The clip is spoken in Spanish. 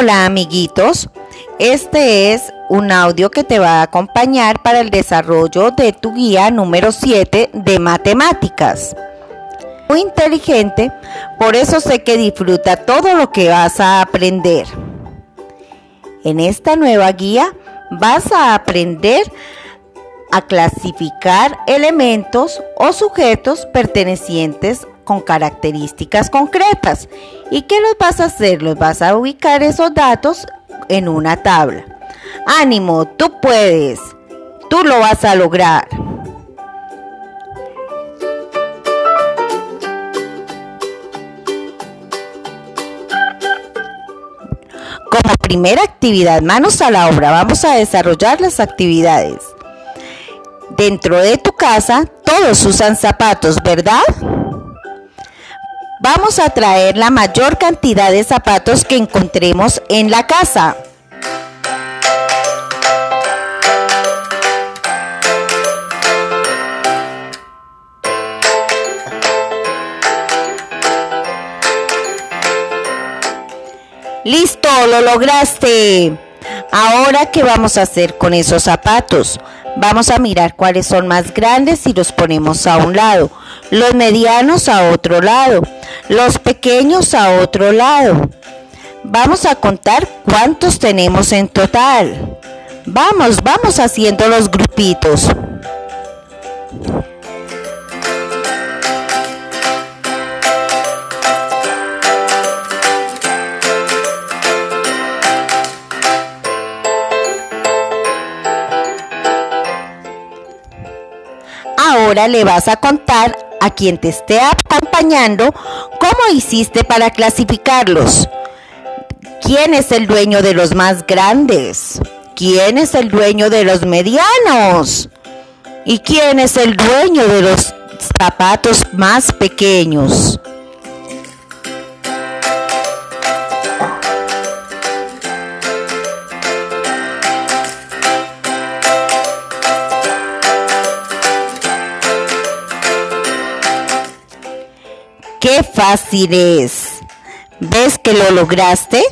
Hola amiguitos, este es un audio que te va a acompañar para el desarrollo de tu guía número 7 de matemáticas. Muy inteligente, por eso sé que disfruta todo lo que vas a aprender. En esta nueva guía vas a aprender a clasificar elementos o sujetos pertenecientes con características concretas. ¿Y qué los vas a hacer? Los vas a ubicar esos datos en una tabla. Ánimo, tú puedes. Tú lo vas a lograr. Como primera actividad, manos a la obra, vamos a desarrollar las actividades. Dentro de tu casa todos usan zapatos, ¿verdad? Vamos a traer la mayor cantidad de zapatos que encontremos en la casa. Listo, lo lograste. Ahora, ¿qué vamos a hacer con esos zapatos? Vamos a mirar cuáles son más grandes y los ponemos a un lado. Los medianos a otro lado. Los pequeños a otro lado. Vamos a contar cuántos tenemos en total. Vamos, vamos haciendo los grupitos. Ahora le vas a contar a quien te esté acompañando cómo hiciste para clasificarlos. ¿Quién es el dueño de los más grandes? ¿Quién es el dueño de los medianos? ¿Y quién es el dueño de los zapatos más pequeños? ¡Qué fácil es! ¿Ves que lo lograste?